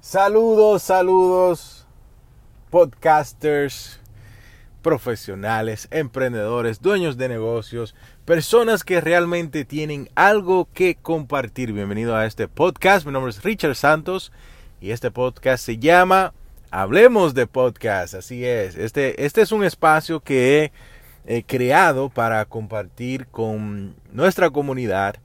Saludos, saludos, podcasters, profesionales, emprendedores, dueños de negocios, personas que realmente tienen algo que compartir. Bienvenido a este podcast. Mi nombre es Richard Santos y este podcast se llama Hablemos de Podcast. Así es. Este, este es un espacio que he creado para compartir con nuestra comunidad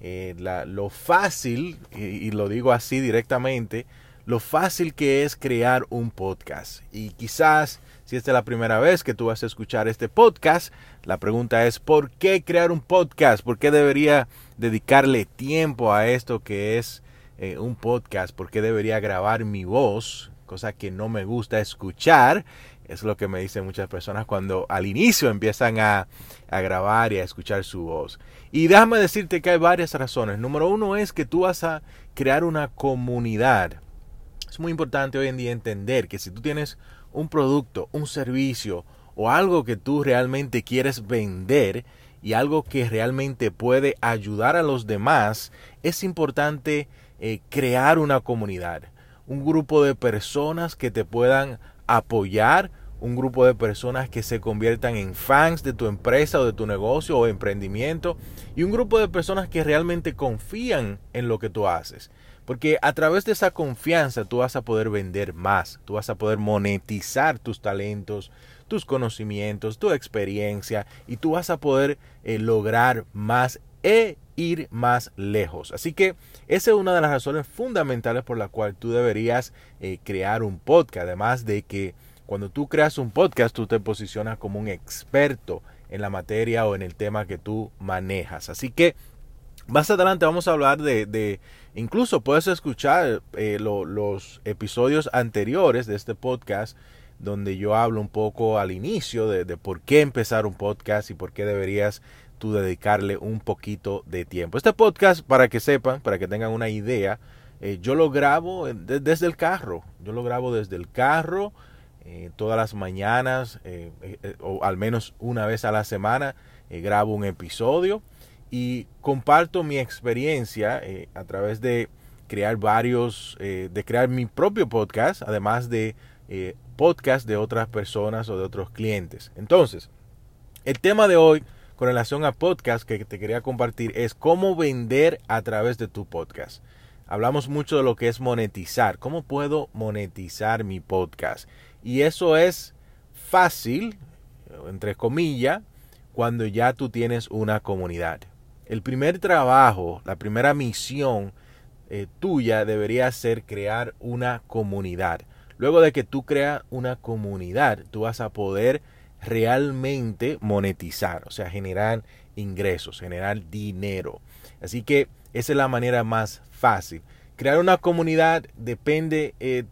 eh, lo fácil, y lo digo así directamente, lo fácil que es crear un podcast. Y quizás si esta es la primera vez que tú vas a escuchar este podcast, la pregunta es ¿por qué crear un podcast? ¿Por qué debería dedicarle tiempo a esto que es eh, un podcast? ¿Por qué debería grabar mi voz? Cosa que no me gusta escuchar. Es lo que me dicen muchas personas cuando al inicio empiezan a, a grabar y a escuchar su voz. Y déjame decirte que hay varias razones. Número uno es que tú vas a crear una comunidad es muy importante hoy en día entender que si tú tienes un producto, un servicio o algo que tú realmente quieres vender y algo que realmente puede ayudar a los demás, es importante eh, crear una comunidad, un grupo de personas que te puedan apoyar, un grupo de personas que se conviertan en fans de tu empresa o de tu negocio o emprendimiento y un grupo de personas que realmente confían en lo que tú haces. Porque a través de esa confianza tú vas a poder vender más, tú vas a poder monetizar tus talentos, tus conocimientos, tu experiencia y tú vas a poder eh, lograr más e ir más lejos. Así que esa es una de las razones fundamentales por la cual tú deberías eh, crear un podcast. Además de que cuando tú creas un podcast tú te posicionas como un experto en la materia o en el tema que tú manejas. Así que más adelante vamos a hablar de, incluso puedes escuchar eh, los episodios anteriores de este podcast donde yo hablo un poco al inicio de, por qué empezar un podcast y por qué deberías tú dedicarle un poquito de tiempo. Este podcast, para que sepan, para que tengan una idea, eh, yo lo grabo desde el carro. Yo lo grabo desde el carro eh, todas las mañanas o al menos una vez a la semana grabo un episodio y comparto mi experiencia eh, a través de crear varios, eh, de crear mi propio podcast, además de eh, podcast de otras personas o de otros clientes. Entonces, el tema de hoy con relación a podcast que te quería compartir es cómo vender a través de tu podcast. Hablamos mucho de lo que es monetizar, cómo puedo monetizar mi podcast. Y eso es fácil, entre comillas, cuando ya tú tienes una comunidad el primer trabajo, la primera misión eh, tuya debería ser crear una comunidad. Luego de que tú creas una comunidad, tú vas a poder realmente monetizar, o sea, generar ingresos, generar dinero. Así que esa es la manera más fácil. Crear una comunidad depende, eh,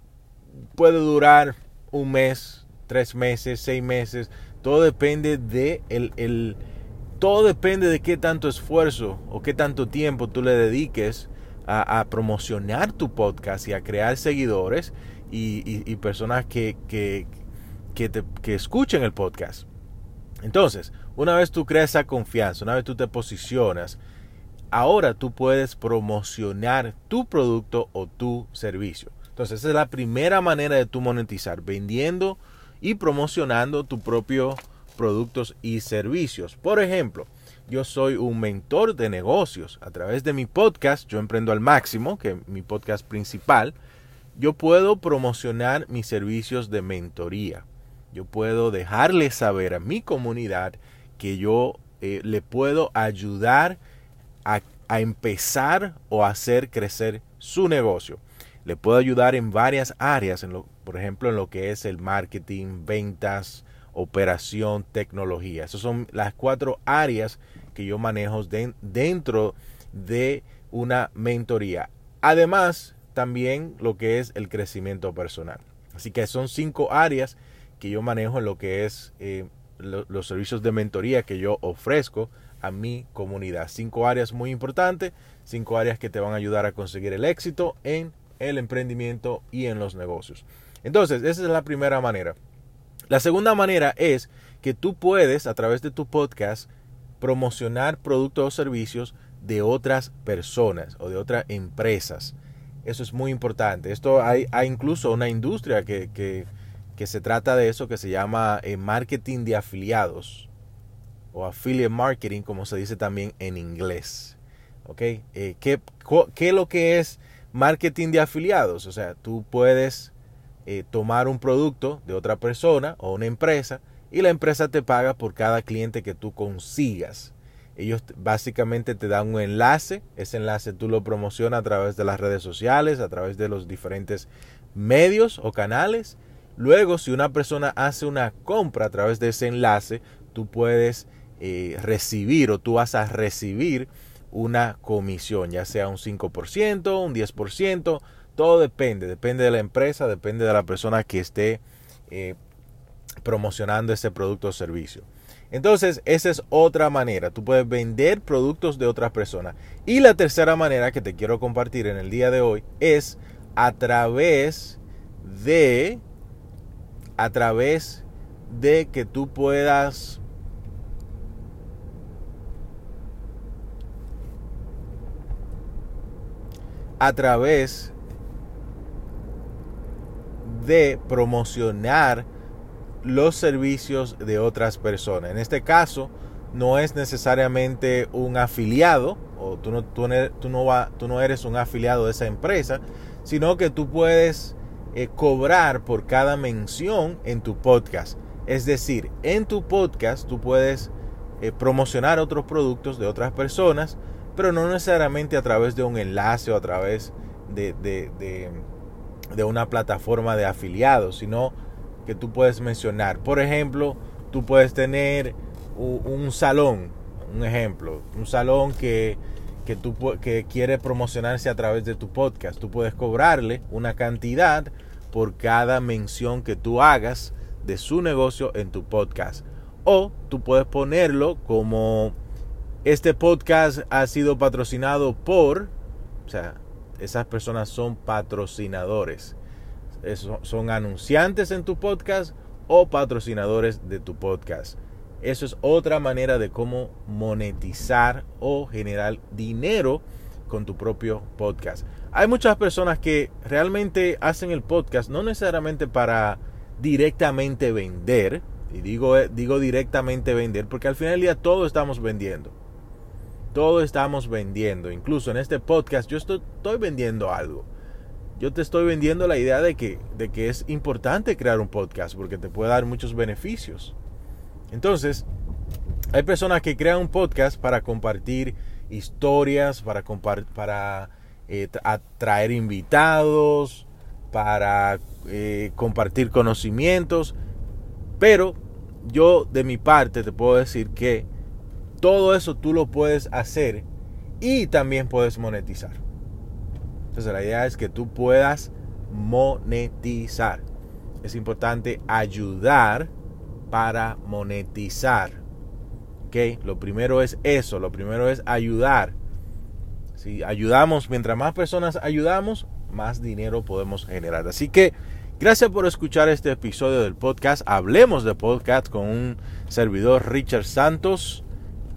puede durar un mes, tres meses, seis meses, todo depende de el, el todo depende de qué tanto esfuerzo o qué tanto tiempo tú le dediques a, promocionar tu podcast y a crear seguidores y, personas que, que, escuchen el podcast. Entonces, una vez tú creas esa confianza, una vez tú te posicionas, ahora tú puedes promocionar tu producto o tu servicio. Entonces, esa es la primera manera de tú monetizar, vendiendo y promocionando tu propio productos y servicios. Por ejemplo, yo soy un mentor de negocios. A través de mi podcast, Yo Emprendo al Máximo, que es mi podcast principal, yo puedo promocionar mis servicios de mentoría. Yo puedo dejarle saber a mi comunidad que yo eh, le puedo ayudar a, a empezar o hacer crecer su negocio. Le puedo ayudar en varias áreas, por ejemplo, en lo que es el marketing, ventas, operación, tecnología. Esas son las cuatro áreas que yo manejo dentro de una mentoría. Además, también lo que es el crecimiento personal. Así que son cinco áreas que yo manejo en lo que es eh, los servicios de mentoría que yo ofrezco a mi comunidad. Cinco áreas muy importantes, cinco áreas que te van a ayudar a conseguir el éxito en el emprendimiento y en los negocios. Entonces, esa es la primera manera. La segunda manera es que tú puedes, a través de tu podcast, promocionar productos o servicios de otras personas o de otras empresas. Eso es muy importante. Esto hay, incluso una industria que, que, que, se trata de eso que se llama eh, marketing de afiliados o affiliate marketing, como se dice también en inglés. ¿Ok? Eh, ¿qué, ¿Qué es lo que es marketing de afiliados? O sea, tú puedes eh, tomar un producto de otra persona o una empresa y la empresa te paga por cada cliente que tú consigas. Ellos básicamente te dan un enlace, ese enlace tú lo promocionas a través de las redes sociales, a través de los diferentes medios o canales. Luego, si una persona hace una compra a través de ese enlace, tú puedes eh, recibir o tú vas a recibir una comisión, ya sea un 5%, un 10%, todo depende, depende de la empresa, depende de la persona que esté eh, promocionando ese producto o servicio. Entonces, esa es otra manera. Tú puedes vender productos de otras personas. Y la tercera manera que te quiero compartir en el día de hoy es a través de a través de que tú puedas a través de promocionar los servicios de otras personas. En este caso, no es necesariamente un afiliado, o tú no, tú, no, va, tú no eres un afiliado de esa empresa, sino que tú puedes eh, cobrar por cada mención en tu podcast. Es decir, en tu podcast tú puedes eh, promocionar otros productos de otras personas, pero no necesariamente a través de un enlace o a través de, de una plataforma de afiliados, sino que tú puedes mencionar. Por ejemplo, tú puedes tener un, salón, un ejemplo, un salón que, que, tú, que quiere promocionarse a través de tu podcast. Tú puedes cobrarle una cantidad por cada mención que tú hagas de su negocio en tu podcast. O tú puedes ponerlo como este podcast ha sido patrocinado por, o sea, esas personas son patrocinadores son anunciantes en tu podcast o patrocinadores de tu podcast. Eso es otra manera de cómo monetizar o generar dinero con tu propio podcast. Hay muchas personas que realmente hacen el podcast no necesariamente para directamente vender, y digo, digo directamente vender, porque al final del día todo estamos vendiendo. Todo estamos vendiendo. Incluso en este podcast yo estoy, vendiendo algo yo te estoy vendiendo la idea de que, de que es importante crear un podcast porque te puede dar muchos beneficios. Entonces, hay personas que crean un podcast para compartir historias, para, para eh, atraer invitados, para eh, compartir conocimientos, pero yo de mi parte te puedo decir que todo eso tú lo puedes hacer y también puedes monetizar. Entonces la idea es que tú puedas monetizar. Es importante ayudar para monetizar. ¿Ok? Lo primero es eso, lo primero es ayudar. Si ayudamos, mientras más personas ayudamos, más dinero podemos generar. Así que gracias por escuchar este episodio del podcast. Hablemos de podcast con un servidor Richard Santos.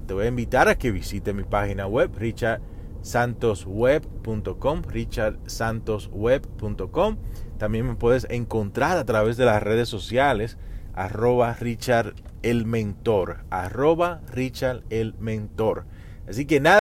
Te voy a invitar a que visite mi página web, Richard santosweb.com, richardsantosweb.com. También me puedes encontrar a través de las redes sociales, arroba Richard el Mentor, arroba Richard el Mentor. Así que nada.